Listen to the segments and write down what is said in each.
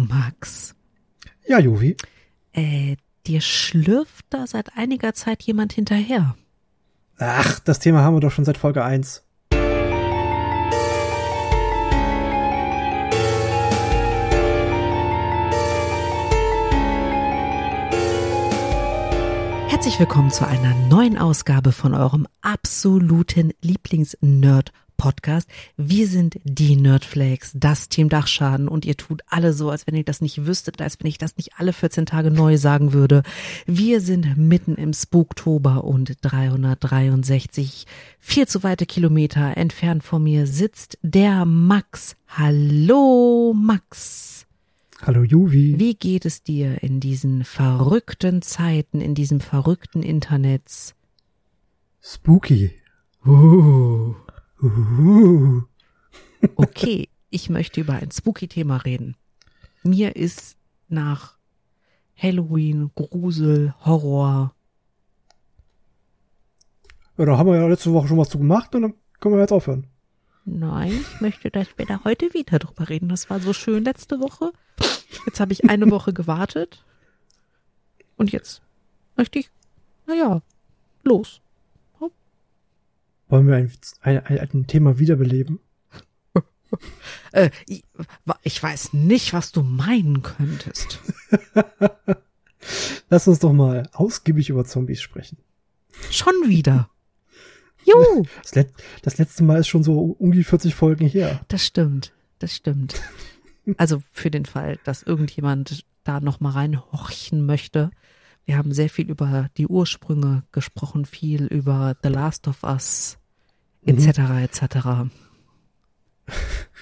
Max. Ja, Juvi. Äh, dir schlürft da seit einiger Zeit jemand hinterher. Ach, das Thema haben wir doch schon seit Folge 1. Herzlich willkommen zu einer neuen Ausgabe von eurem absoluten Lieblings-Nerd Podcast. Wir sind die Nerdflakes, das Team Dachschaden und ihr tut alle so, als wenn ihr das nicht wüsstet, als wenn ich das nicht alle 14 Tage neu sagen würde. Wir sind mitten im Spooktober und 363, viel zu weite Kilometer entfernt von mir sitzt der Max. Hallo Max. Hallo Juvi. Wie geht es dir in diesen verrückten Zeiten, in diesem verrückten Internets? Spooky. Uh. Okay, ich möchte über ein spooky-Thema reden. Mir ist nach Halloween, Grusel, Horror. Ja, da haben wir ja letzte Woche schon was zu gemacht und dann können wir jetzt aufhören. Nein, ich möchte, dass wir da heute wieder drüber reden. Das war so schön letzte Woche. Jetzt habe ich eine Woche gewartet. Und jetzt möchte ich, naja, los. Wollen wir ein, ein, ein, Thema wiederbeleben? äh, ich, ich weiß nicht, was du meinen könntest. Lass uns doch mal ausgiebig über Zombies sprechen. Schon wieder. Juhu. Das, Let das letzte Mal ist schon so um die 40 Folgen her. Das stimmt. Das stimmt. Also für den Fall, dass irgendjemand da noch mal reinhorchen möchte. Wir haben sehr viel über die Ursprünge gesprochen, viel über The Last of Us, etc. Mhm. etc.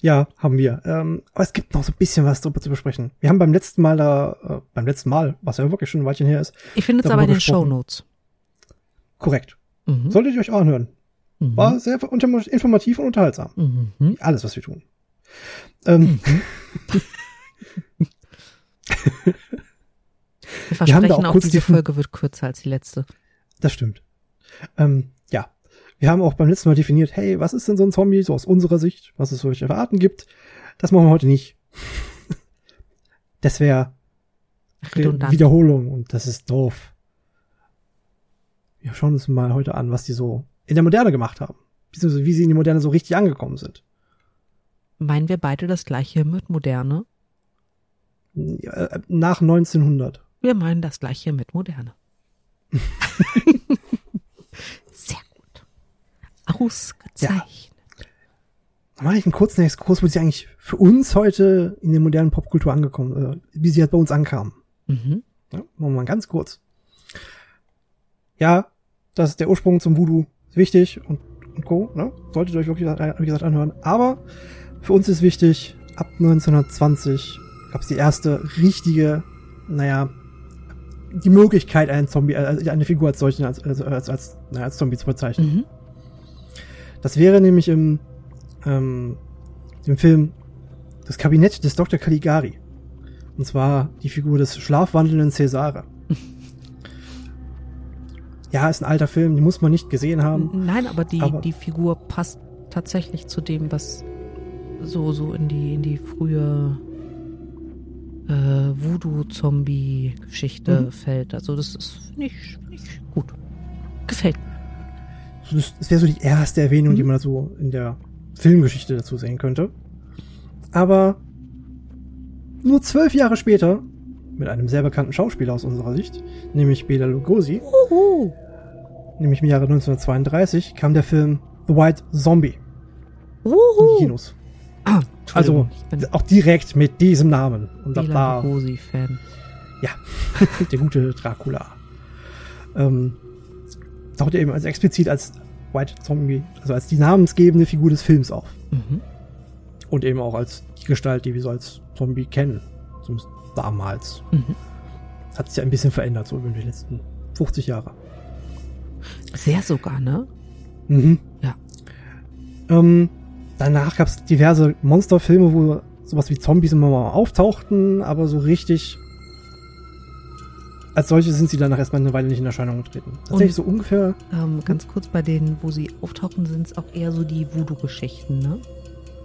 Ja, haben wir. Ähm, aber es gibt noch so ein bisschen was darüber zu besprechen. Wir haben beim letzten Mal da, äh, beim letzten Mal, was ja wirklich schon ein Weilchen her ist. Ich finde es aber in den Show Notes. Korrekt. Mhm. Solltet ihr euch auch anhören. Mhm. War sehr informativ und unterhaltsam. Mhm. Alles, was wir tun. Ähm, mhm. wir versprechen wir auch, diese Folge wird kürzer als die letzte. Das stimmt. Ähm, ja, wir haben auch beim letzten Mal definiert, hey, was ist denn so ein Zombie, so aus unserer Sicht, was es solche Arten gibt. Das machen wir heute nicht. das wäre Wiederholung und das ist doof. Wir schauen uns mal heute an, was die so in der Moderne gemacht haben. Beziehungsweise wie sie in die Moderne so richtig angekommen sind. Meinen wir beide das gleiche mit Moderne? Äh, nach 1900. Wir meinen das gleiche mit Moderne. Ausgezeichnet. Ja. Dann mache ich einen kurzen Exkurs, wo sie eigentlich für uns heute in der modernen Popkultur angekommen, äh, wie sie halt bei uns ankam. Mhm. Ja, machen wir mal ganz kurz. Ja, das ist der Ursprung zum Voodoo. Ist wichtig und, und Co. Ne? Solltet ihr euch wirklich, wie gesagt, anhören. Aber für uns ist wichtig, ab 1920 gab es die erste richtige, naja, die Möglichkeit, einen Zombie, äh, eine Figur als solchen, als, als, als, als, naja, als Zombie zu bezeichnen. Mhm. Das wäre nämlich im, ähm, im Film Das Kabinett des Dr. Caligari. Und zwar die Figur des schlafwandelnden Cäsare. ja, ist ein alter Film, den muss man nicht gesehen haben. Nein, aber die, aber die Figur passt tatsächlich zu dem, was so, so in die, in die frühe äh, Voodoo-Zombie-Geschichte mhm. fällt. Also das ist nicht, nicht gut. Gefällt mir. Das, wäre so die erste Erwähnung, mhm. die man so in der Filmgeschichte dazu sehen könnte. Aber nur zwölf Jahre später, mit einem sehr bekannten Schauspieler aus unserer Sicht, nämlich Bela Lugosi, Uhu. nämlich im Jahre 1932, kam der Film The White Zombie. Uhu. In die Kinos. Ah, also auch direkt mit diesem Namen. Und da war fan Ja, der gute Dracula. Ähm, taucht er eben als explizit als White Zombie, also als die namensgebende Figur des Films auf. Mhm. Und eben auch als die Gestalt, die wir so als Zombie kennen. Zumindest damals. Mhm. Hat sich ja ein bisschen verändert, so über die letzten 50 Jahre. Sehr sogar, ne? Mhm. Ja. Ähm, danach gab es diverse Monsterfilme, wo sowas wie Zombies immer mal auftauchten, aber so richtig als solche sind sie danach erstmal eine Weile nicht in Erscheinung getreten. Tatsächlich Und, so ungefähr. Ähm, ganz kurz bei denen, wo sie auftauchen, sind es auch eher so die Voodoo-Geschichten, ne?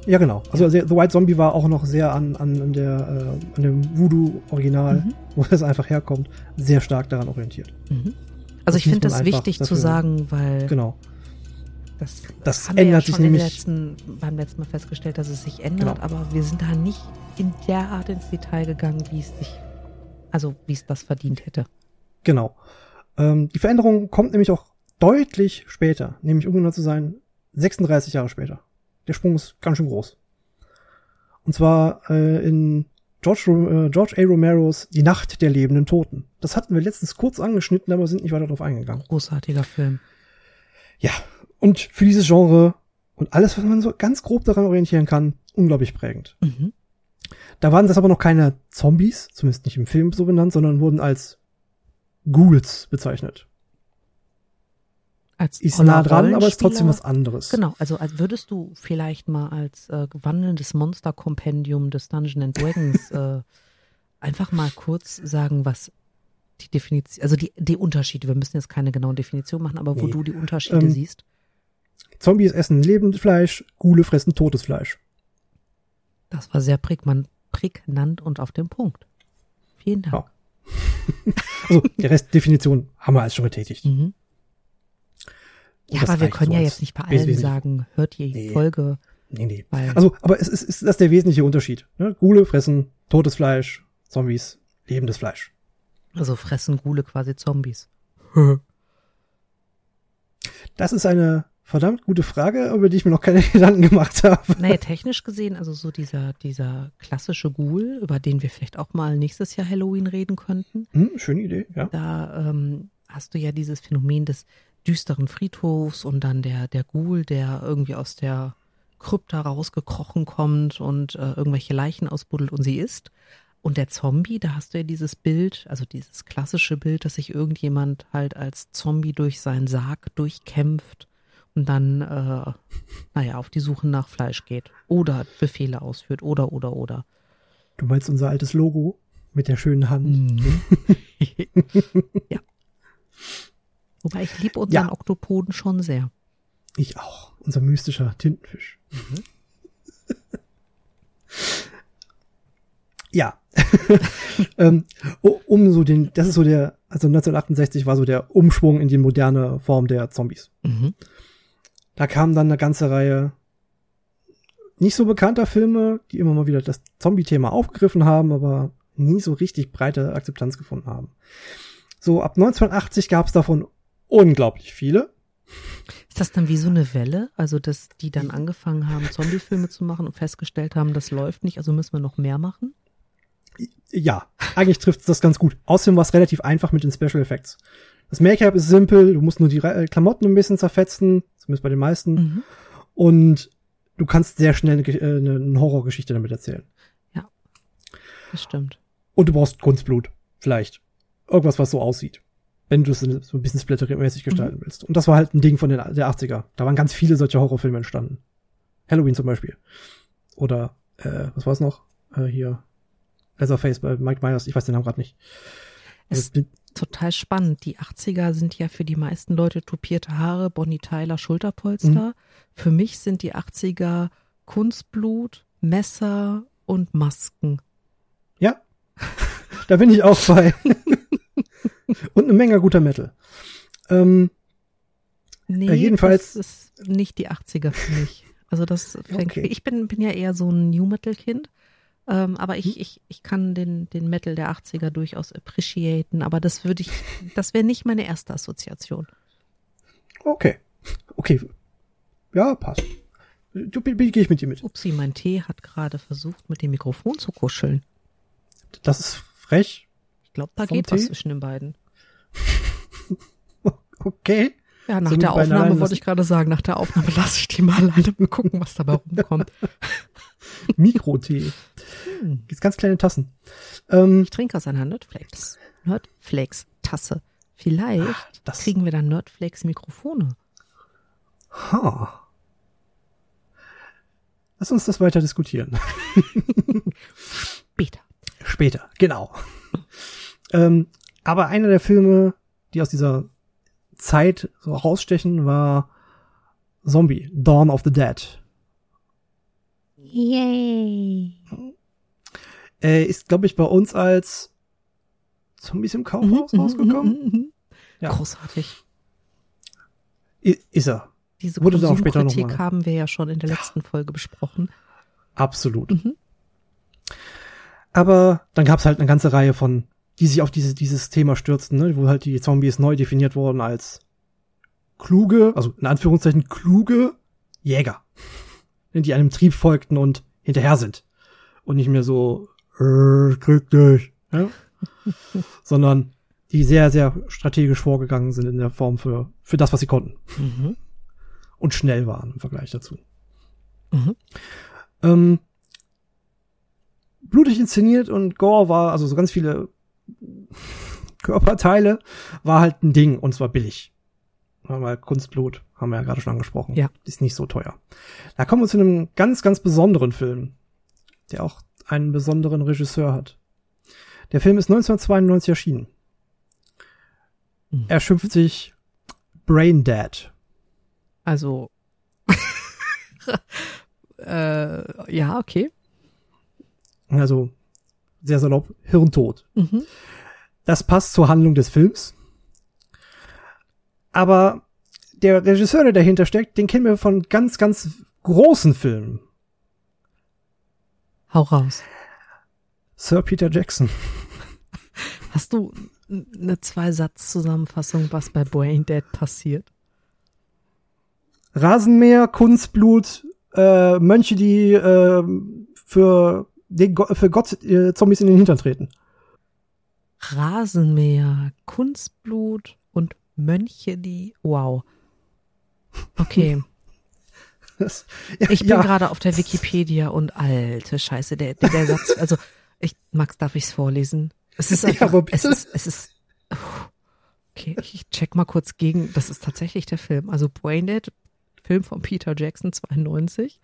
Ja, genau. Also The White Zombie war auch noch sehr an, an, an, der, äh, an dem Voodoo-Original, mhm. wo es einfach herkommt, sehr stark daran orientiert. Mhm. Also das ich finde das wichtig dafür, zu sagen, weil genau. das, das haben ändert wir ja sich nämlich letzten, beim letzten Mal festgestellt, dass es sich ändert, genau. aber wir sind da nicht in der Art ins Detail gegangen, wie es sich, also wie es das verdient hätte. Genau. Ähm, die Veränderung kommt nämlich auch deutlich später, nämlich um genau zu sein, 36 Jahre später. Der Sprung ist ganz schön groß. Und zwar äh, in George, äh, George A. Romeros Die Nacht der lebenden Toten. Das hatten wir letztens kurz angeschnitten, aber sind nicht weiter darauf eingegangen. Großartiger Film. Ja, und für dieses Genre und alles, was man so ganz grob daran orientieren kann, unglaublich prägend. Mhm. Da waren das aber noch keine Zombies, zumindest nicht im Film so benannt, sondern wurden als Ghouls bezeichnet. Als ist nah dran, aber ist trotzdem was anderes. Genau, also als würdest du vielleicht mal als äh, wandelndes Monster-Kompendium des Dungeon and Dragons äh, einfach mal kurz sagen, was die Definition, also die, die Unterschiede, wir müssen jetzt keine genaue Definition machen, aber wo nee. du die Unterschiede ähm, siehst. Zombies essen lebendes Fleisch, Ghule fressen totes Fleisch. Das war sehr prägnant und auf dem Punkt. Vielen Dank. Ja. also, die Restdefinition haben wir alles schon getätigt. Mhm. Ja, aber wir können so ja jetzt nicht bei allen sagen, hört die nee. Folge. Nee, nee. Also, aber es ist, ist das der wesentliche Unterschied. Ne? Gule fressen totes Fleisch, Zombies lebendes Fleisch. Also fressen Gule quasi Zombies. Das ist eine verdammt gute Frage, über die ich mir noch keine Gedanken gemacht habe. Naja, technisch gesehen, also so dieser, dieser klassische Ghoul, über den wir vielleicht auch mal nächstes Jahr Halloween reden könnten. Hm, schöne Idee, ja. Da ähm, hast du ja dieses Phänomen des düsteren Friedhofs und dann der, der Ghoul, der irgendwie aus der Krypta rausgekrochen kommt und äh, irgendwelche Leichen ausbuddelt und sie isst. Und der Zombie, da hast du ja dieses Bild, also dieses klassische Bild, dass sich irgendjemand halt als Zombie durch seinen Sarg durchkämpft und dann, äh, naja, auf die Suche nach Fleisch geht oder Befehle ausführt oder, oder, oder. Du meinst unser altes Logo mit der schönen Hand? Mhm. ja. Wobei ich liebe unseren ja. Oktopoden schon sehr. Ich auch. Unser mystischer Tintenfisch. Mhm. ja. ähm, um so den, das ist so der, also 1968 war so der Umschwung in die moderne Form der Zombies. Mhm. Da kam dann eine ganze Reihe nicht so bekannter Filme, die immer mal wieder das Zombie-Thema aufgegriffen haben, aber nie so richtig breite Akzeptanz gefunden haben. So ab 1980 gab es davon unglaublich viele. Ist das dann wie so eine Welle? Also, dass die dann angefangen haben, Zombie-Filme zu machen und festgestellt haben, das läuft nicht, also müssen wir noch mehr machen? Ja, eigentlich trifft das ganz gut. Außerdem war es relativ einfach mit den Special Effects. Das Make-up ist simpel, du musst nur die äh, Klamotten ein bisschen zerfetzen, zumindest bei den meisten. Mhm. Und du kannst sehr schnell eine, äh, eine Horrorgeschichte damit erzählen. Ja, das stimmt. Und du brauchst Kunstblut, vielleicht. Irgendwas, was so aussieht wenn du es so ein bisschen splattermäßig gestalten mhm. willst. Und das war halt ein Ding von den der 80er. Da waren ganz viele solche Horrorfilme entstanden. Halloween zum Beispiel. Oder, äh, was war es noch? Äh, hier, Leatherface bei Mike Myers, ich weiß den Namen gerade nicht. Es ist total spannend. Die 80er sind ja für die meisten Leute tupierte Haare, Bonnie Tyler, Schulterpolster. Mhm. Für mich sind die 80er Kunstblut, Messer und Masken. Ja, da bin ich auch bei. Und eine Menge guter Metal. Ähm, nee, äh, jedenfalls. Das ist nicht die 80er für mich. Also das fängt, okay. ich bin, bin ja eher so ein New Metal Kind. Ähm, aber ich, hm? ich, ich kann den, den Metal der 80er durchaus appreciaten, aber das würde ich, das wäre nicht meine erste Assoziation. Okay. Okay. Ja, passt. Du, gehe ich mit dir mit. Upsi, mein Tee hat gerade versucht, mit dem Mikrofon zu kuscheln. Das ist frech. Ich glaube, da geht Tee? was zwischen den beiden. okay. Ja, nach so der Aufnahme wollte ich gerade sagen, nach der Aufnahme lasse ich die mal alleine gucken, was dabei rumkommt. Mikrotee. Hm. Gibt's ganz kleine Tassen. Ähm, ich trinke aus einer Nerdflex. Nerdflex Tasse. Vielleicht das kriegen wir dann Nerdflex Mikrofone. Ha. Lass uns das weiter diskutieren. Später. Später, genau. Ähm, aber einer der Filme, die aus dieser Zeit so rausstechen, war Zombie, Dawn of the Dead. Yay. Äh, ist, glaube ich, bei uns als Zombies im Kaufhaus Mhm, rausgekommen. mhm, mhm. Ja. Großartig. I ist er. Diese Wurde Konsumkritik haben wir ja schon in der letzten Folge besprochen. Absolut. Mhm. Aber dann gab es halt eine ganze Reihe von, die sich auf diese, dieses Thema stürzten, ne? wo halt die Zombies neu definiert wurden als kluge, also in Anführungszeichen kluge Jäger, die einem Trieb folgten und hinterher sind. Und nicht mehr so, äh, krieg dich, ja? sondern die sehr, sehr strategisch vorgegangen sind in der Form für, für das, was sie konnten. Mhm. Und schnell waren im Vergleich dazu. Mhm. Ähm, blutig inszeniert und Gore war, also so ganz viele Körperteile, war halt ein Ding und zwar billig. Weil Kunstblut, haben wir ja gerade schon angesprochen, Ja. ist nicht so teuer. Da kommen wir zu einem ganz, ganz besonderen Film, der auch einen besonderen Regisseur hat. Der Film ist 1992 erschienen. Mhm. Er schimpft sich Brain Dead. Also, äh, ja, okay. Also sehr salopp, Hirntod. Mhm. Das passt zur Handlung des Films. Aber der Regisseur, der dahinter steckt, den kennen wir von ganz, ganz großen Filmen. Hau raus. Sir Peter Jackson. Hast du eine Zwei-Satz-Zusammenfassung, was bei Brain Dead passiert? Rasenmäher, Kunstblut, äh, Mönche, die äh, für, den, für Gott äh, Zombies in den Hintern treten. Rasenmäher, Kunstblut und Mönche, die. Wow. Okay. Das, Ich bin ja, gerade auf der Wikipedia und alte Scheiße, der, der, der Satz, also ich, Max, darf ich's vorlesen? Es ist Ja, einfach, bitte. es ist, es ist, okay, ich check mal kurz gegen, das ist tatsächlich der Film, also Braindead, Film von Peter Jackson, 92.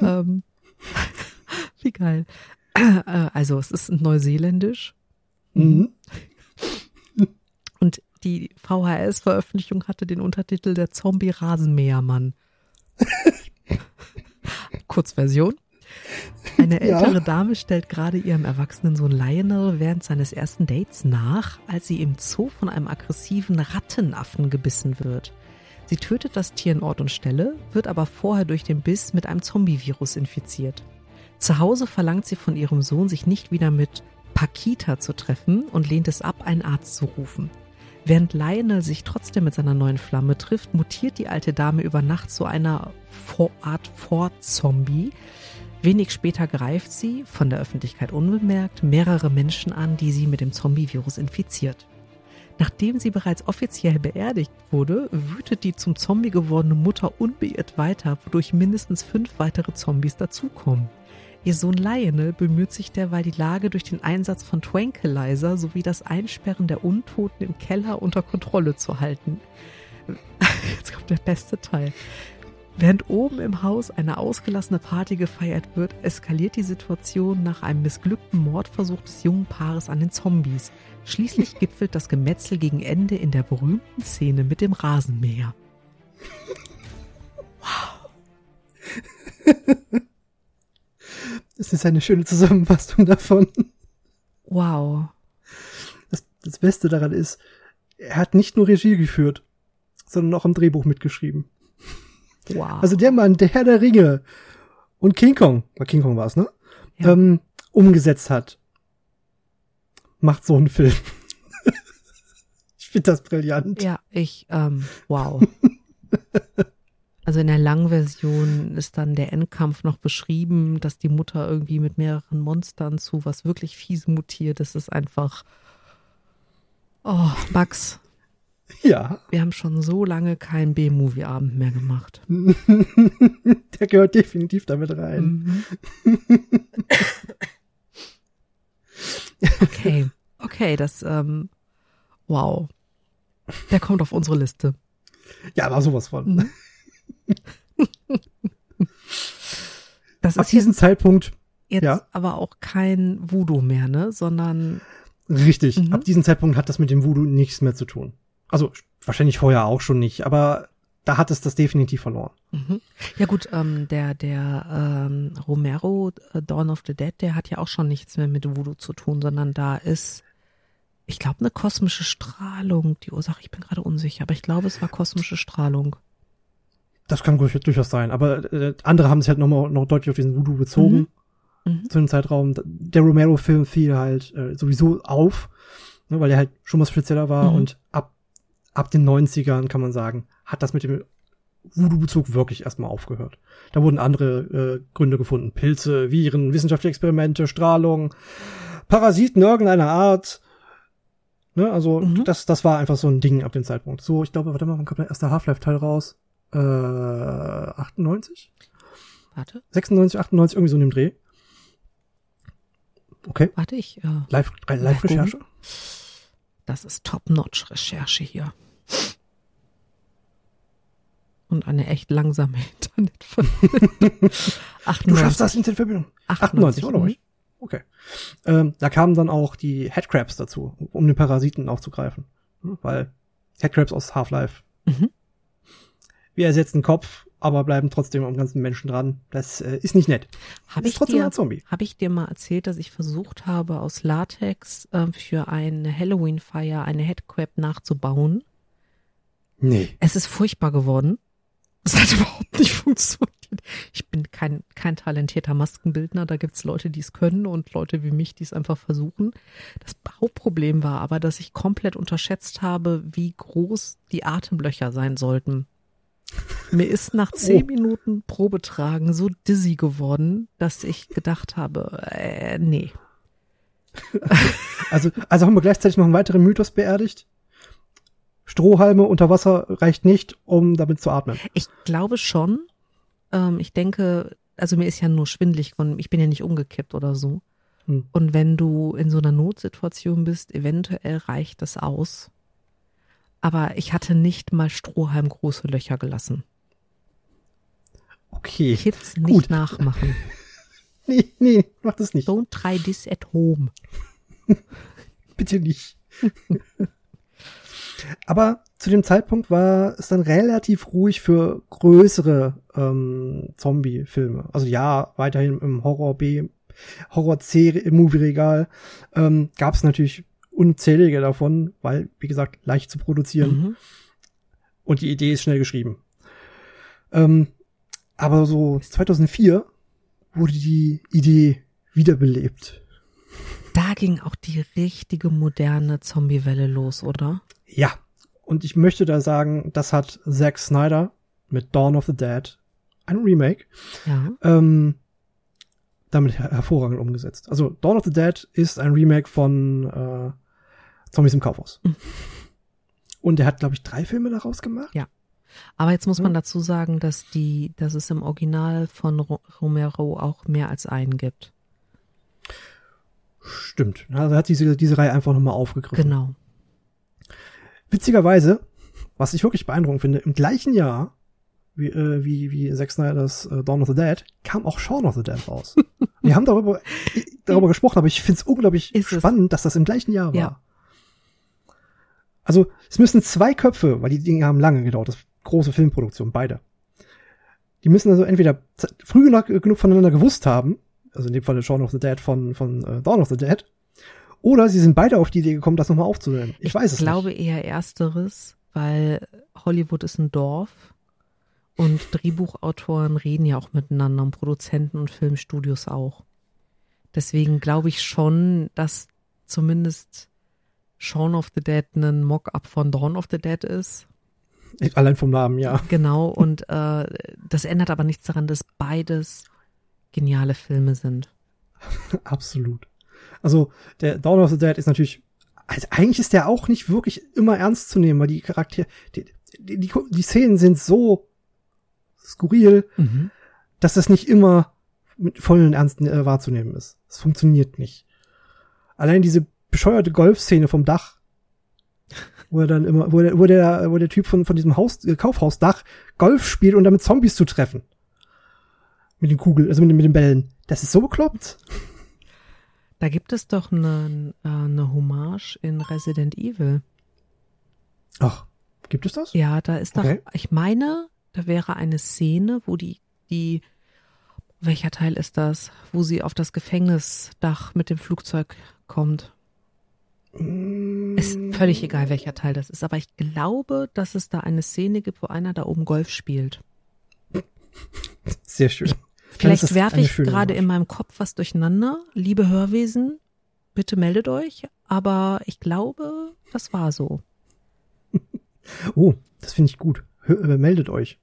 ähm, wie geil. Äh, Also, es ist neuseeländisch Mhm. und die VHS-Veröffentlichung hatte den Untertitel Der Zombie-Rasenmähermann. Kurzversion. Eine Ja. ältere Dame stellt gerade ihrem erwachsenen Sohn Lionel während seines ersten Dates nach, als sie im Zoo von einem aggressiven Rattenaffen gebissen wird. Sie tötet das Tier in Ort und Stelle, wird aber vorher durch den Biss mit einem Zombie-Virus infiziert. Zu Hause verlangt sie von ihrem Sohn, sich nicht wieder mit Pakita zu treffen und lehnt es ab, einen Arzt zu rufen. Während Lionel sich trotzdem mit seiner neuen Flamme trifft, mutiert die alte Dame über Nacht zu einer Art Vor-Zombie. Wenig später greift sie, von der Öffentlichkeit unbemerkt, mehrere Menschen an, die sie mit dem Zombie-Virus infiziert. Nachdem sie bereits offiziell beerdigt wurde, wütet die zum Zombie gewordene Mutter unbeirrt weiter, wodurch mindestens fünf weitere Zombies dazukommen. Ihr Sohn Lionel bemüht sich derweil, die Lage durch den Einsatz von Tranquilizer sowie das Einsperren der Untoten im Keller unter Kontrolle zu halten. Jetzt kommt der beste Teil. Während oben im Haus eine ausgelassene Party gefeiert wird, eskaliert die Situation nach einem missglückten Mordversuch des jungen Paares an den Zombies. Schließlich gipfelt das Gemetzel gegen Ende in der berühmten Szene mit dem Rasenmäher. Das ist eine schöne Zusammenfassung davon. Wow. Das, das Beste daran ist, er hat nicht nur Regie geführt, sondern auch am Drehbuch mitgeschrieben. Wow. Also der Mann, der Herr der Ringe und King Kong, war King Kong war es, ne? Ja. Ähm, umgesetzt hat, macht so einen Film. ich finde das brillant. Ja, ich, ähm, wow. Also in der langen Version ist dann der Endkampf noch beschrieben, dass die Mutter irgendwie mit mehreren Monstern zu was wirklich fies mutiert. Das ist einfach. Oh, Max, Ja, wir haben schon so lange keinen B-Movie-Abend mehr gemacht. der gehört definitiv damit rein. Mhm. Okay, okay, das, ähm, wow. Der kommt auf unsere Liste. Ja, war sowas von. Mhm. Das Ab ist diesem jetzt, Zeitpunkt, jetzt ja. aber auch kein Voodoo mehr, ne? Sondern richtig, Mhm. ab diesem Zeitpunkt hat das mit dem Voodoo nichts mehr zu tun. Also wahrscheinlich vorher auch schon nicht, aber da hat es das definitiv verloren. Mhm. Ja gut, ähm, der der ähm, Romero äh, Dawn of the Dead, der hat ja auch schon nichts mehr mit Voodoo zu tun, sondern da ist, ich glaube, eine kosmische Strahlung die Ursache. Ich bin gerade unsicher, aber ich glaube, es war kosmische Strahlung. Das kann durchaus sein, aber äh, andere haben sich halt nochmal noch deutlich auf diesen Voodoo bezogen. Mhm. Mhm. Zu dem Zeitraum. Der Romero-Film fiel halt äh, sowieso auf, ne, weil er halt schon was spezieller war mhm. und ab, ab den 90ern kann man sagen, hat das mit dem Voodoo-Bezug wirklich erstmal aufgehört. Da wurden andere äh, Gründe gefunden. Pilze, Viren, wissenschaftliche Experimente, Strahlung, Parasiten irgendeiner Art. Ne, also mhm. das, das war einfach so ein Ding ab dem Zeitpunkt. So, ich glaube, warte mal, wann kommt der erste Half-Life-Teil raus? Äh, 98? Warte. 96, 98, irgendwie so in dem Dreh. Okay. Warte, ich. Äh, Live, Live-Recherche? Das ist Top-Notch-Recherche hier und eine echt langsame Internetverbindung. du schaffst das Internetverbindung. 98, 98 oder? Mhm. Okay. Ähm, da kamen dann auch die Headcrabs dazu, um den Parasiten aufzugreifen. Hm, weil Headcrabs aus Half-Life. Mhm. Wir ersetzen Kopf, aber bleiben trotzdem am ganzen Menschen dran. Das äh, ist nicht nett. Habe ich, trotzdem dir, ein Zombie. Hab ich dir mal erzählt, dass ich versucht habe, aus Latex äh, für eine Halloween-Feier eine Headcrab nachzubauen? Nee. Es ist furchtbar geworden. Das hat überhaupt nicht funktioniert. Ich bin kein, kein talentierter Maskenbildner. Da gibt's Leute, die es können und Leute wie mich, die es einfach versuchen. Das Hauptproblem war aber, dass ich komplett unterschätzt habe, wie groß die Atemlöcher sein sollten. Mir ist nach zehn oh. Minuten Probetragen so dizzy geworden, dass ich gedacht habe, äh, nee. Also, also haben wir gleichzeitig noch einen weiteren Mythos beerdigt? Strohhalme unter Wasser reicht nicht, um damit zu atmen. Ich glaube schon. Ähm, ich denke, also mir ist ja nur schwindlig und ich bin ja nicht umgekippt oder so. Hm. Und wenn du in so einer Notsituation bist, eventuell reicht das aus. Aber ich hatte nicht mal Strohhalm große Löcher gelassen. Okay. Kids nicht Gut. nachmachen. nee, nee, mach das nicht. Don't try this at home. Bitte nicht. Aber zu dem Zeitpunkt war es dann relativ ruhig für größere ähm, Zombie-Filme. Also ja, weiterhin im Horror B, Horror C Movie-Regal ähm, gab es natürlich unzählige davon, weil, wie gesagt, leicht zu produzieren. Mhm. Und die Idee ist schnell geschrieben. Ähm, aber so 2004 wurde die Idee wiederbelebt. Da ging auch die richtige moderne Zombie-Welle los, oder? Ja, und ich möchte da sagen, das hat Zack Snyder mit Dawn of the Dead, ein Remake, ja. ähm, damit her hervorragend umgesetzt. Also Dawn of the Dead ist ein Remake von äh, Zombies im Kaufhaus. Mhm. Und er hat, glaube ich, drei Filme daraus gemacht. Ja. Aber jetzt muss man dazu sagen, dass die, dass es im Original von Romero auch mehr als einen gibt. Stimmt. Also er hat diese, diese Reihe einfach nochmal aufgegriffen. Genau. Witzigerweise, was ich wirklich beeindruckend finde, im gleichen Jahr wie, äh, wie, wie Zack Snyder's äh, Dawn of the Dead kam auch Shaun of the Dead raus. Wir haben darüber, darüber gesprochen, aber ich finde es unglaublich Ist spannend, es? dass das im gleichen Jahr war. Ja. Also es müssen zwei Köpfe, weil die Dinge haben lange gedauert, das große Filmproduktion, beide. Die müssen also entweder früh genug voneinander gewusst haben, also in dem Fall Shaun of the Dead von, von äh, Dawn of the Dead, oder sie sind beide auf die Idee gekommen, das nochmal aufzunehmen. Ich, ich weiß es nicht. Ich glaube eher ersteres, weil Hollywood ist ein Dorf und Drehbuchautoren reden ja auch miteinander und Produzenten und Filmstudios auch. Deswegen glaube ich schon, dass zumindest Shaun of the Dead ein Mock-up von Dawn of the Dead ist. Allein vom Namen, ja. Genau, und äh, das ändert aber nichts daran, dass beides geniale Filme sind. Absolut. Also der Dawn of the Dead ist natürlich, also eigentlich ist der auch nicht wirklich immer ernst zu nehmen, weil die Charaktere, die, die, die, die Szenen sind so skurril, mhm. dass das nicht immer mit vollen Ernst äh, wahrzunehmen ist. Es funktioniert nicht. Allein diese bescheuerte Golfszene vom Dach, wo er dann immer, wo der, wo der, wo der Typ von, von diesem Haus, äh, Kaufhausdach Golf spielt, um damit Zombies zu treffen. Mit den Kugeln, also mit, mit den Bällen. Das ist so bekloppt. Da gibt es doch eine, äh, eine Hommage in Resident Evil. Ach, Gibt es das? Ja, da ist doch, Okay. ich meine, da wäre eine Szene, wo die, die, welcher Teil ist das, wo sie auf das Gefängnisdach mit dem Flugzeug kommt. Ist völlig egal, welcher Teil das ist, aber ich glaube, dass es da eine Szene gibt, wo einer da oben Golf spielt. Sehr schön. Vielleicht werfe ich gerade in meinem Kopf was durcheinander. Liebe Hörwesen, bitte meldet euch. Aber ich glaube, das war so. Oh, das finde ich gut. Hör, äh, meldet euch.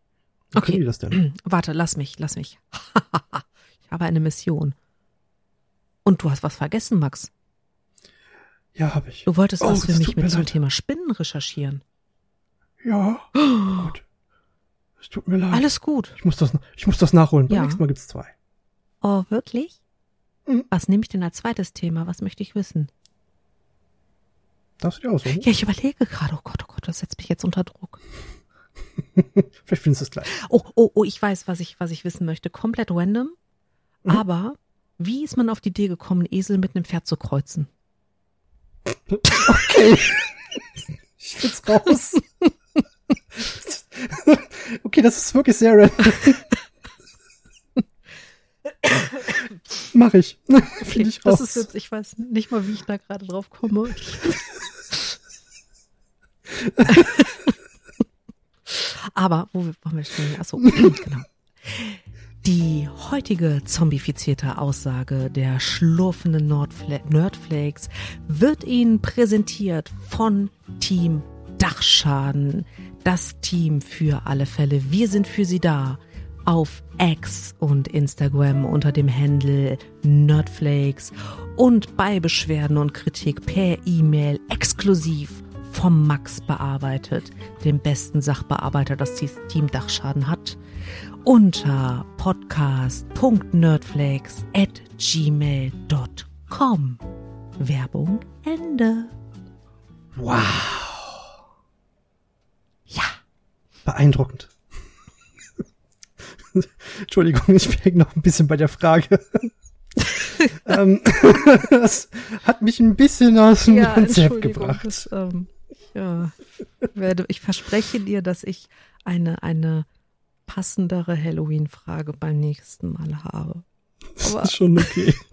Wie Okay. können das denn? Warte, lass mich, lass mich. ich habe eine Mission. Und du hast was vergessen, Max. Ja, habe ich. Du wolltest Oh, was für mich mit zum leid. Thema Spinnen recherchieren. Ja. Gut. Es tut mir leid. Alles gut. Ich muss das, ich muss das nachholen. Beim Ja. nächsten Mal gibt's zwei. Oh, wirklich? Mhm. Was nehme ich denn als zweites Thema? Was möchte ich wissen? Darfst du dir aussuchen? Ja, ich überlege gerade. Oh Gott, oh Gott, das setzt mich jetzt unter Druck. Vielleicht findest du es gleich. Oh, oh, oh, ich weiß, was ich, was ich wissen möchte. Komplett random. Mhm. Aber wie ist man auf die Idee gekommen, einen Esel mit einem Pferd zu kreuzen? Okay. Ich find's raus. okay, das ist wirklich sehr random. Mach ich. Finde ich raus. Das ist jetzt, ich weiß nicht mal, wie ich da gerade drauf komme. Aber wo wir- wollen wir stehen? Achso, genau. Die heutige zombifizierte Aussage der schlurfenden Nerdflakes wird Ihnen präsentiert von Team Dachschaden. Das Team für alle Fälle. Wir sind für Sie da. Auf X und Instagram unter dem Handle Nerdflakes und bei Beschwerden und Kritik per E-Mail exklusiv vom Max bearbeitet, dem besten Sachbearbeiter, das Team Dachschaden hat, unter podcast.nerdflakes at gmail.com. Werbung Ende. Wow. Ja. Beeindruckend. Entschuldigung, ich bin noch ein bisschen bei der Frage. ähm, das hat mich ein bisschen aus dem Konzept gebracht. Das, ähm, ja, werde, ich verspreche dir, dass ich eine, eine passendere Halloween-Frage beim nächsten Mal habe. Das ist schon okay.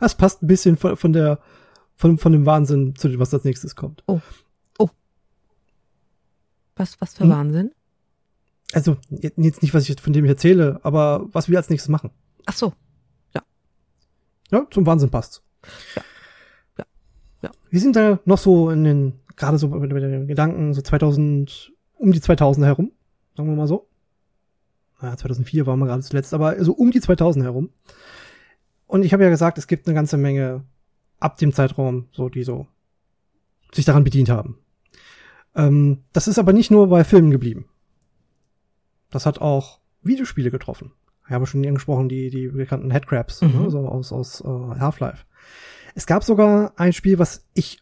Das passt ein bisschen von, von der, von, von dem Wahnsinn zu dem, was als nächstes kommt. Was, was für Hm? Wahnsinn? Also, jetzt nicht, was ich von dem ich erzähle, aber was wir als nächstes machen. Ach so, Ja, zum Wahnsinn passt. Ja. Ja. Ja. Wir sind da noch so in den, gerade so mit, mit den Gedanken, so 2000, um die 2000 herum, sagen wir mal so. Naja, 2004 waren wir gerade zuletzt, aber so um die 2000 herum. Und ich habe ja gesagt, es gibt eine ganze Menge ab dem Zeitraum, so die so sich daran bedient haben. Ähm, das ist aber nicht nur bei Filmen geblieben. Das hat auch Videospiele getroffen. Ich habe schon angesprochen, die, die bekannten Headcrabs, Mhm. ne, so aus, aus äh, Half-Life. Es gab sogar ein Spiel, was ich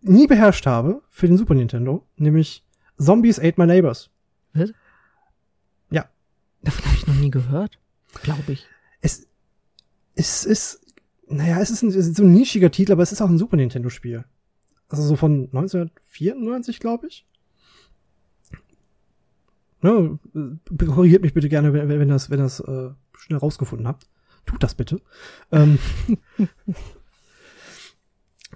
nie beherrscht habe für den Super Nintendo, nämlich Zombies Ate My Neighbors. Was? Ja. davon habe ich noch nie gehört, glaube ich. Es, es ist, naja, es ist, ein, es ist so ein nischiger Titel, aber es ist auch ein Super Nintendo Spiel. Also so von 1994, glaube ich. Ne, äh, korrigiert mich bitte gerne, wenn, wenn das, wenn das äh, schnell rausgefunden habt. Tut das bitte. Ähm,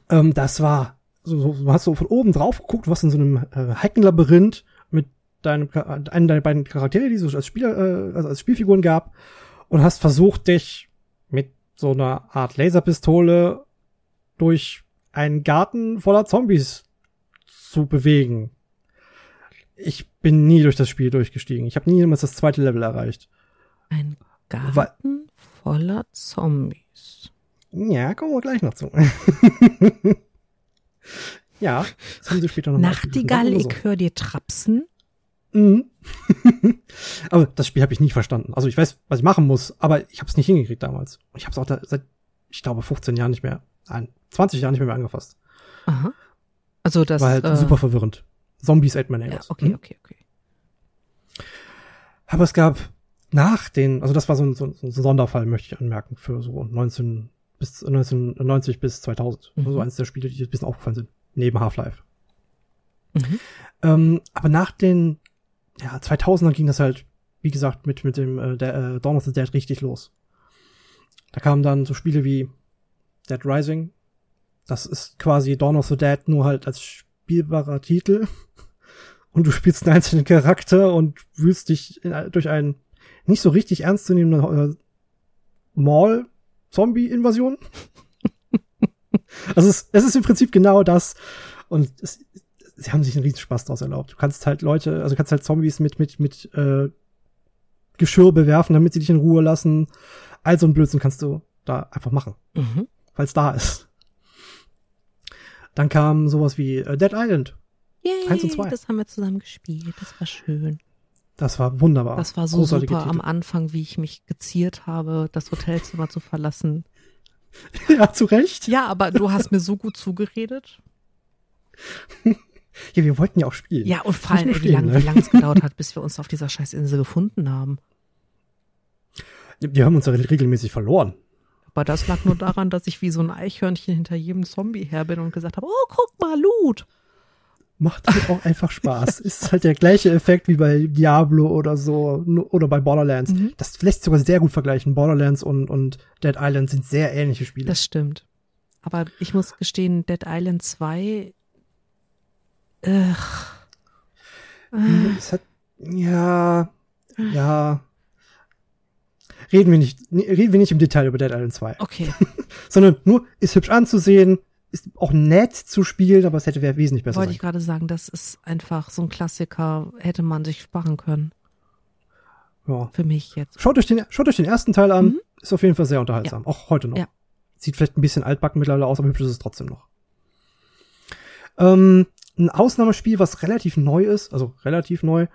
ähm, das war, so, so, du hast so von oben drauf geguckt, was in so einem äh, Heckenlabyrinth mit deinem, einem deiner beiden Charaktere, die es als Spieler, äh, also als Spielfiguren gab, und hast versucht, dich mit so einer Art Laserpistole durch einen Garten voller Zombies zu bewegen. Ich bin nie durch das Spiel durchgestiegen. Ich habe nie jemals das zweite Level erreicht. Ein Weil- Garten voller Zombies. Ja, kommen wir gleich noch zu. ja, das haben sie später noch. Nachtigall, ich höre dir trapsen. Mhm. aber das Spiel habe ich nie verstanden. Also ich weiß, was ich machen muss, aber ich habe es nicht hingekriegt damals. Ich habe es auch da, seit, ich glaube, 15 Jahren nicht mehr, nein, 20 Jahren nicht mehr, mehr angefasst. Aha. Also das War halt äh, super verwirrend. Zombies ate my Ja, neighbors. okay, Hm? okay, okay. Aber es gab nach den, also das war so ein, so ein so ein Sonderfall, möchte ich anmerken, für so 19 bis 1990 bis 2000. Mhm. So eines der Spiele, die ein bisschen aufgefallen sind. neben Half-Life. Mhm. Ähm, aber nach den ja, 2000er ging das halt, wie gesagt, mit, mit dem äh, der, äh, Dawn of the Dead richtig los. Da kamen dann so Spiele wie Dead Rising. Das ist quasi Dawn of the Dead nur halt als spielbarer Titel. Und du spielst einen einzelnen Charakter und wühlst dich in, durch einen nicht so richtig ernstzunehmenden äh, Mall-Zombie-Invasion. also es, es ist im Prinzip genau das. Und es, sie haben sich einen riesen Spaß daraus erlaubt. Du kannst halt Leute, also kannst halt Zombies mit, mit, mit äh, Geschirr bewerfen, damit sie dich in Ruhe lassen. All so ein Blödsinn kannst du da einfach machen. Mhm. Weil es da ist. Dann kam sowas wie äh, Dead Island. Yay, Eins und zwei. das haben wir zusammen gespielt. Das war schön. Das war wunderbar. Das war so Großartige super Titel. am Anfang, wie ich mich geziert habe, das Hotelzimmer zu verlassen. Ja, zu Recht. Ja, aber du hast mir so gut zugeredet. Ja, wir wollten ja auch spielen. Ja, und vor allem, ey, wie lange ne? es gedauert hat, bis wir uns auf dieser Scheißinsel gefunden haben. Die haben uns ja regelmäßig verloren. Aber das lag nur daran, dass ich wie so ein Eichhörnchen hinter jedem Zombie her bin und gesagt habe, oh, guck mal, Loot. Macht halt auch einfach Spaß. Ist halt der gleiche Effekt wie bei Diablo oder so oder bei Borderlands. Mhm. Das lässt sich sogar sehr gut vergleichen. Borderlands und, und Dead Island sind sehr ähnliche Spiele. Das stimmt. Aber ich muss gestehen, Dead Island 2 Ugh. Es hat, ja, ja. Reden wir nicht, reden wir nicht im Detail über Dead Island 2. Okay. Sondern nur, ist hübsch anzusehen, ist auch nett zu spielen, aber es hätte wäre wesentlich besser Wollte sein. ich gerade sagen, das ist einfach so ein Klassiker, hätte man sich sparen können. Ja. Für mich jetzt. Schaut euch den, schaut euch den ersten Teil an. Mhm. Ist auf jeden Fall sehr unterhaltsam. Ja. Auch heute noch. Ja. Sieht vielleicht ein bisschen altbacken mittlerweile aus, aber hübsch ist es trotzdem noch. Ähm, ein Ausnahmespiel, was relativ neu ist, also relativ neu,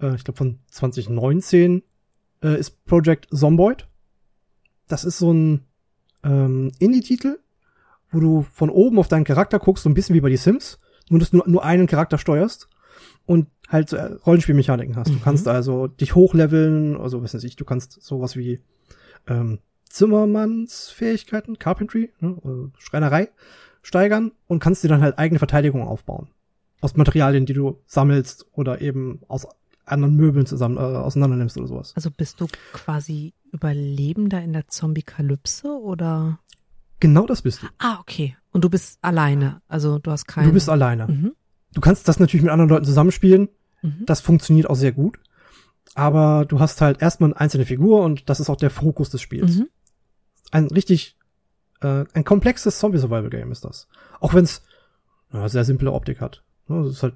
äh, ich glaube von 2019, äh, ist Project Zomboid. Das ist so ein ähm, Indie-Titel, wo du von oben auf deinen Charakter guckst, so ein bisschen wie bei die Sims, nur dass du nur, einen Charakter steuerst und halt äh, Rollenspielmechaniken hast. Mhm. Du kannst also dich hochleveln, also was weiß ich, du kannst sowas wie ähm, Zimmermannsfähigkeiten, Carpentry, ne, Schreinerei steigern und kannst dir dann halt eigene Verteidigung aufbauen. Aus Materialien, die du sammelst oder eben aus anderen Möbeln zusammen äh, auseinander nimmst oder sowas. Also bist du quasi Überlebender in der Zombie-Kalypse oder? Genau das bist du. Ah, okay. Und du bist alleine. Also du hast keinen. Du bist alleine. Mhm. Du kannst das natürlich mit anderen Leuten zusammenspielen. Mhm. Das funktioniert auch sehr gut. Aber du hast halt erstmal eine einzelne Figur und das ist auch der Fokus des Spiels. Mhm. Ein richtig äh, ein komplexes Zombie-Survival-Game ist das. Auch wenn es ja, sehr simple Optik hat. Das ist halt,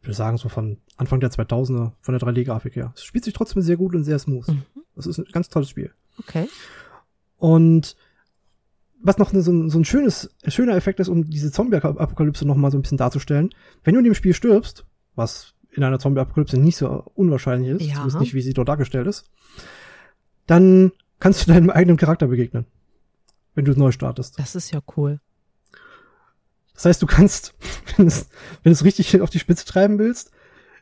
ich würde sagen, so von Anfang der 2000er, von der 3D-Grafik her. Es spielt sich trotzdem sehr gut und sehr smooth. Mhm. Das ist ein ganz tolles Spiel. Okay. Und was noch so ein, so ein schönes, schöner Effekt ist, um diese Zombie-Apokalypse noch mal so ein bisschen darzustellen. Wenn du in dem Spiel stirbst, was in einer Zombie-Apokalypse nicht so unwahrscheinlich ist, ja. zumindest nicht, wie sie dort dargestellt ist, dann kannst du deinem eigenen Charakter begegnen wenn du neu startest. Das ist ja cool. Das heißt, du kannst, wenn es, wenn es richtig auf die Spitze treiben willst,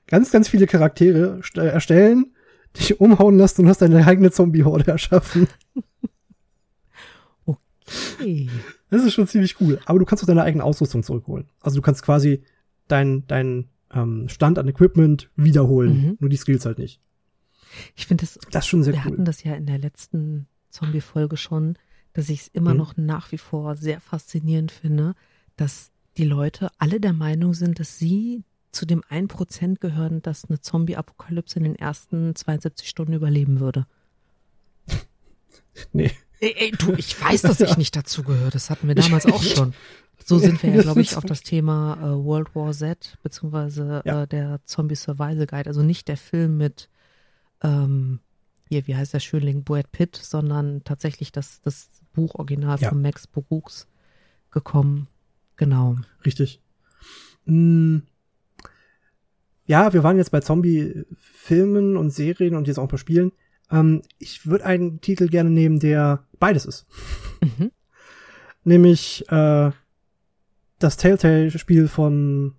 ganz, ganz viele Charaktere erstellen, dich umhauen lassen und hast deine eigene Zombie-Horde erschaffen. Das ist schon ziemlich cool. Aber du kannst auch deine eigene Ausrüstung zurückholen. Also du kannst quasi deinen dein, ähm, Stand an Equipment wiederholen. Mhm. Nur die Skills halt nicht. Ich finde das, das ist schon sehr wir cool. Wir hatten das ja in der letzten Zombie-Folge schon, dass ich es immer mhm. noch nach wie vor sehr faszinierend finde, dass die Leute alle der Meinung sind, dass sie zu dem 1% gehören, das eine Zombie-Apokalypse in den ersten 72 Stunden überleben würde. Nee. Ey, ey, du, ich weiß, dass ich nicht dazu gehöre. Das hatten wir damals auch schon. So sind wir ja, glaube ich, auf das Thema äh, World War Z, beziehungsweise ja. äh, der Zombie Survival Guide. Also nicht der Film mit, ähm, hier, wie heißt der Schönling, Brad Pitt, sondern tatsächlich das, das Buchoriginal ja. von Max Brooks gekommen. Genau. Richtig. Hm. Ja, wir waren jetzt bei Zombie-Filmen und Serien und jetzt auch ein paar Spielen. Ähm, ich würde einen Titel gerne nehmen, der beides ist. Mhm. Nämlich äh, das Telltale-Spiel von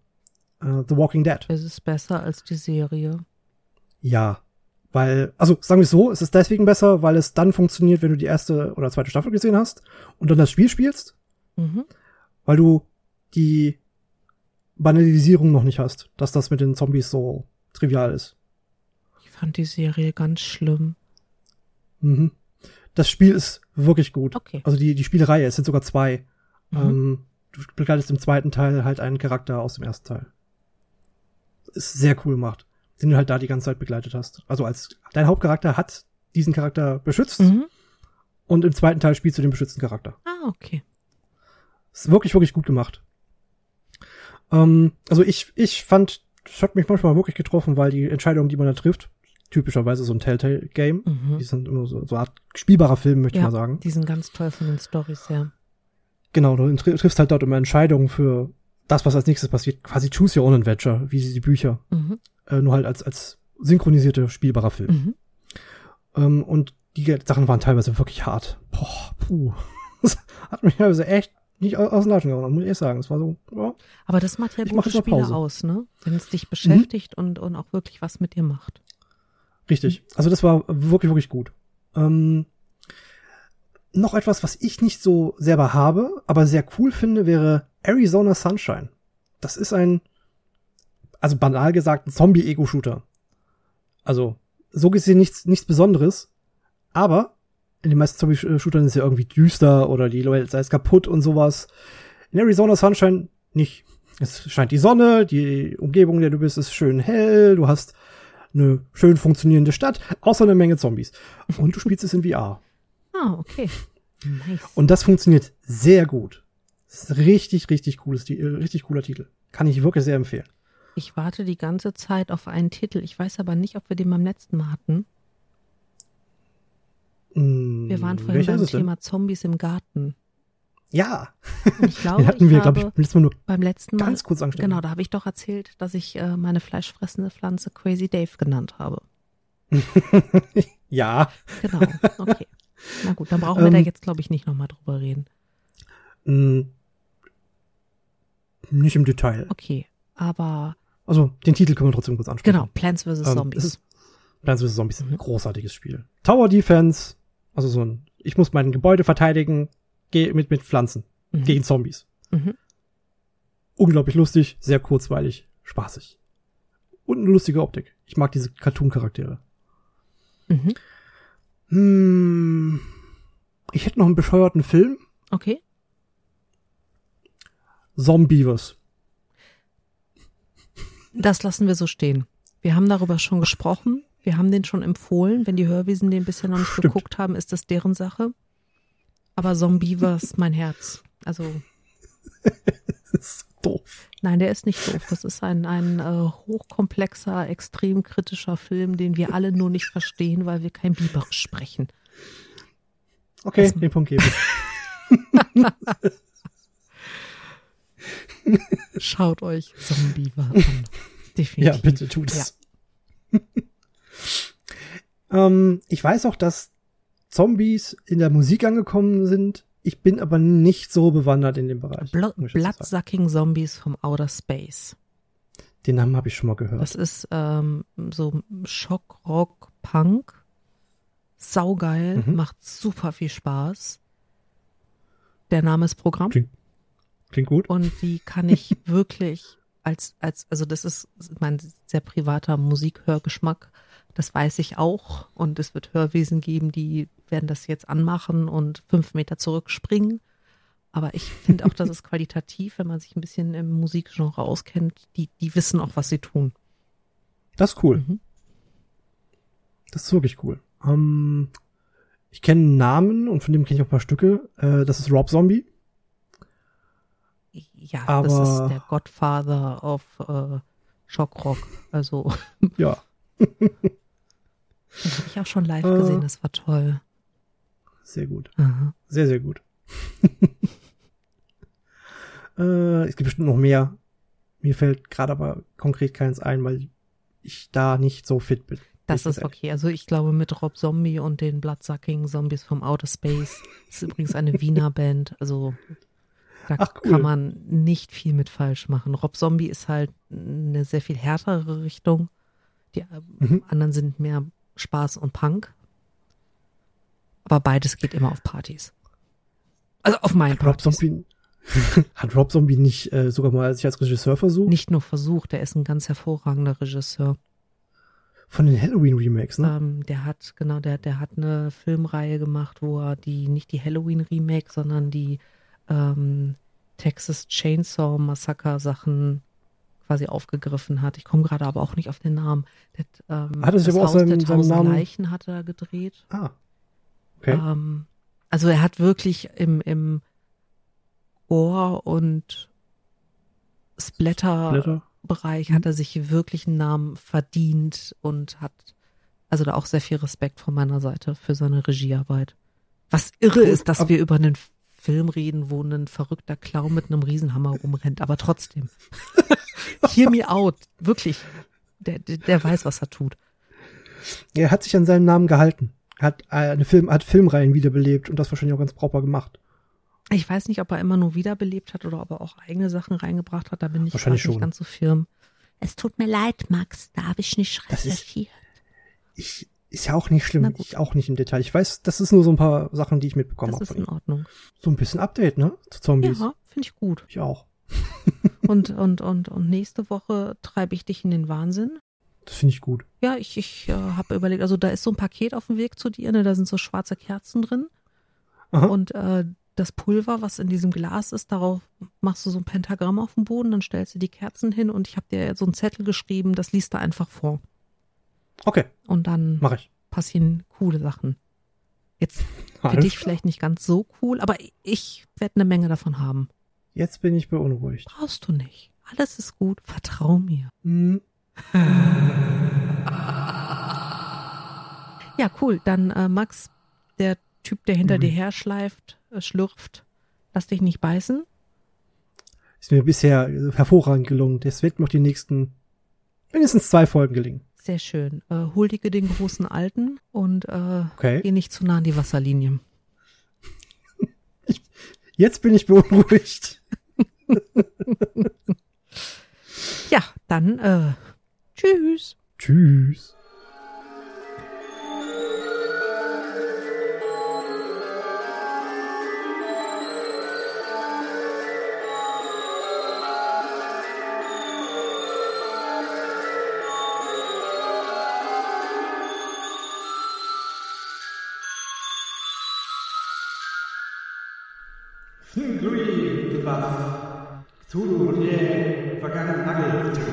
äh, The Walking Dead. Es ist besser als die Serie. Ja, weil, also sagen wir es so, es ist deswegen besser, weil es dann funktioniert, wenn du die erste oder zweite Staffel gesehen hast und dann das Spiel spielst. Mhm. Weil du die Banalisierung noch nicht hast, dass das mit den Zombies so trivial ist. Ich fand die Serie ganz schlimm. Mhm. Das Spiel ist wirklich gut. Okay. Also die, die Spielereihe, es sind sogar zwei. Mhm. Ähm, du begleitest im zweiten Teil halt einen Charakter aus dem ersten Teil. Ist sehr cool gemacht, den du halt da die ganze Zeit begleitet hast. Also als dein Hauptcharakter hat diesen Charakter beschützt mhm. und im zweiten Teil spielst du den beschützten Charakter. Ah, okay. Ist wirklich, wirklich gut gemacht. Ähm, also ich, ich fand, es hat mich manchmal wirklich getroffen, weil die Entscheidungen, die man da trifft, typischerweise so ein Telltale-Game, mhm. die sind immer so, so eine Art spielbarer Film, möchte ja, ich mal sagen. Die sind ganz toll von den Stories her. Genau, du triffst halt dort immer Entscheidungen für das, was als nächstes passiert. Quasi Choose Your Own Adventure, wie sie die Bücher. Mhm. Äh, nur halt als, als synchronisierte, spielbarer Film. Mhm. Ähm, und die Sachen waren teilweise wirklich hart. Boah, puh. Das hat mich teilweise echt nicht aus den Latschen gehauen, muss ich ehrlich sagen. Es war so, ja. Aber das macht ja gute Spiele aus, ne? Wenn es dich beschäftigt mhm. und, und auch wirklich was mit dir macht. Richtig. Also das war wirklich, wirklich gut. Ähm, noch etwas, was ich nicht so selber habe, aber sehr cool finde, wäre Arizona Sunshine. Das ist ein, also banal gesagt, ein Zombie-Ego-Shooter. Also, so gesehen nichts, nichts Besonderes. Aber in den meisten Zombie-Shootern ist ja irgendwie düster oder die Leute es kaputt und sowas. In Arizona Sunshine nicht. Es scheint die Sonne, die Umgebung, in der du bist, ist schön hell, du hast eine schön funktionierende Stadt, außer eine Menge Zombies. Und du spielst es in VR. Ah, okay. Nice. Und das funktioniert sehr gut. Richtig, richtig cooles, äh, richtig cooler Titel. Kann ich wirklich sehr empfehlen. Ich warte die ganze Zeit auf einen Titel. Ich weiß aber nicht, ob wir den beim letzten Mal hatten. Mm, wir waren vorhin beim Thema Zombies im Garten. Ja. Und ich glaube, den hatten wir, glaube ich, letztes Mal nur beim letzten Mal ganz kurz angestellt. Genau, da habe ich doch erzählt, dass ich äh, meine fleischfressende Pflanze Crazy Dave genannt habe. ja. Genau, okay. Na gut, dann brauchen wir ähm, da jetzt, glaube ich, nicht nochmal drüber reden. Mh, nicht im Detail. Okay, aber. Also, den Titel können wir trotzdem kurz ansprechen. Genau, Plants vs. Ähm, Zombies. Plants vs. Zombies ist ein mhm. großartiges Spiel. Tower Defense, also so ein, ich muss mein Gebäude verteidigen, mit, mit Pflanzen mhm. gegen Zombies. Mhm. Unglaublich lustig, sehr kurzweilig, spaßig. Und eine lustige Optik. Ich mag diese Cartoon-Charaktere. Mhm. Hm, ich hätte noch einen bescheuerten Film. Okay. Zombievers. Das lassen wir so stehen. Wir haben darüber schon gesprochen. Wir haben den schon empfohlen. Wenn die Hörwiesen den bisher noch nicht Stimmt. geguckt haben, ist das deren Sache. Aber Zombievers, mein Herz. Also. das ist doof. Nein, der ist nicht doof. Das ist ein, ein äh, hochkomplexer, extrem kritischer Film, den wir alle nur nicht verstehen, weil wir kein Biberisch sprechen. Okay, das, den Punkt gebe ich. Schaut euch Zombie an. Definitiv. Ja, bitte tut es. Ja. ähm, ich weiß auch, dass Zombies in der Musik angekommen sind. Ich bin aber nicht so bewandert in dem Bereich. Bl Bloodsucking Zombies vom Outer Space. Den Namen habe ich schon mal gehört. Das ist ähm, so Schock, Rock, Punk. Saugeil, mhm. macht super viel Spaß. Der Name ist Programm. Klingt, klingt gut. Und die kann ich wirklich als, als, also das ist mein sehr privater Musikhörgeschmack. Das weiß ich auch. Und es wird Hörwesen geben, die werden das jetzt anmachen und fünf Meter zurückspringen. Aber ich finde auch, dass es qualitativ, wenn man sich ein bisschen im Musikgenre auskennt, die, die wissen auch, was sie tun. Das ist cool. Mhm. Das ist wirklich cool. Ähm, ich kenne einen Namen und von dem kenne ich auch ein paar Stücke. Äh, das ist Rob Zombie. Ja, Aber, das ist der Godfather of äh, Schockrock. Also. Ja. Den habe ich auch schon live gesehen, äh. das war toll. Sehr gut. Aha. Sehr, sehr gut. äh, es gibt bestimmt noch mehr. Mir fällt gerade aber konkret keins ein, weil ich da nicht so fit bin. Das ist okay. Also ich glaube mit Rob Zombie und den Bloodsucking Zombies vom Outer Space. Das ist übrigens eine Wiener Band. Also da Ach, cool. kann man nicht viel mit falsch machen. Rob Zombie ist halt eine sehr viel härtere Richtung. Die mhm. anderen sind mehr Spaß und Punk. Aber beides geht immer auf Partys. Also auf meinen Partys. Rob Zombie, Hat Rob Zombie nicht äh, sogar mal sich als Regisseur versucht? Nicht nur versucht, er ist ein ganz hervorragender Regisseur. Von den Halloween-Remakes, ne? Ähm, der hat, genau, der, der hat eine Filmreihe gemacht, wo er die, nicht die Halloween-Remake, sondern die ähm, Texas Chainsaw Massacre Sachen quasi aufgegriffen hat. Ich komme gerade aber auch nicht auf den Namen. Der, ähm, hat er sich aber auch seinen, seinen Namen... Leichen hat er gedreht. Ah. Okay. Ähm, also er hat wirklich im, im Ohr und Splatter-Bereich Splatter. hat er sich wirklich einen Namen verdient und hat also da auch sehr viel Respekt von meiner Seite für seine Regiearbeit. Was irre ist, dass wir über einen Film reden, wo ein verrückter Clown mit einem Riesenhammer rumrennt, aber trotzdem. Hear me out. Wirklich. Der, der, der weiß, was er tut. Er hat sich an seinen Namen gehalten. Hat eine Film, hat Filmreihen wiederbelebt und das wahrscheinlich auch ganz proper gemacht. Ich weiß nicht, ob er immer nur wiederbelebt hat oder ob er auch eigene Sachen reingebracht hat. Da bin ich wahrscheinlich nicht ganz so firm. Es tut mir leid, Max, da habe ich nicht recherchiert. Ist, ich, ist ja auch nicht schlimm. Ich auch nicht im Detail. Ich weiß, das ist nur so ein paar Sachen, die ich mitbekommen habe. Das ist in Ordnung. So ein bisschen Update, ne? Zu Zombies. Ja, finde ich gut. Ich auch. und, und, und, und nächste Woche treibe ich dich in den Wahnsinn. Das finde ich gut. Ja, ich, ich äh, habe überlegt, also da ist so ein Paket auf dem Weg zu dir, ne? da sind so schwarze Kerzen drin. Aha. Und äh, das Pulver, was in diesem Glas ist, darauf machst du so ein Pentagramm auf den Boden, dann stellst du die Kerzen hin und ich habe dir so einen Zettel geschrieben, das liest du einfach vor. Okay. Und dann Mach ich. passieren coole Sachen. Jetzt für Alles dich vielleicht nicht ganz so cool, aber ich werde eine Menge davon haben. Jetzt bin ich beunruhigt. Brauchst du nicht. Alles ist gut. Vertrau mir. Hm. Ja, cool. Dann äh, Max, der Typ, der hinter Mhm. dir her schleift, äh, schlürft, lass dich nicht beißen. Ist mir bisher hervorragend gelungen. Das wird noch die nächsten mindestens zwei Folgen gelingen. Sehr schön. Äh, huldige den großen Alten und äh, Okay. geh nicht zu nah an die Wasserlinie. Jetzt bin ich beunruhigt. Ja, dann äh, tschüss. Tschüss. Und je, vergangenen Nagel.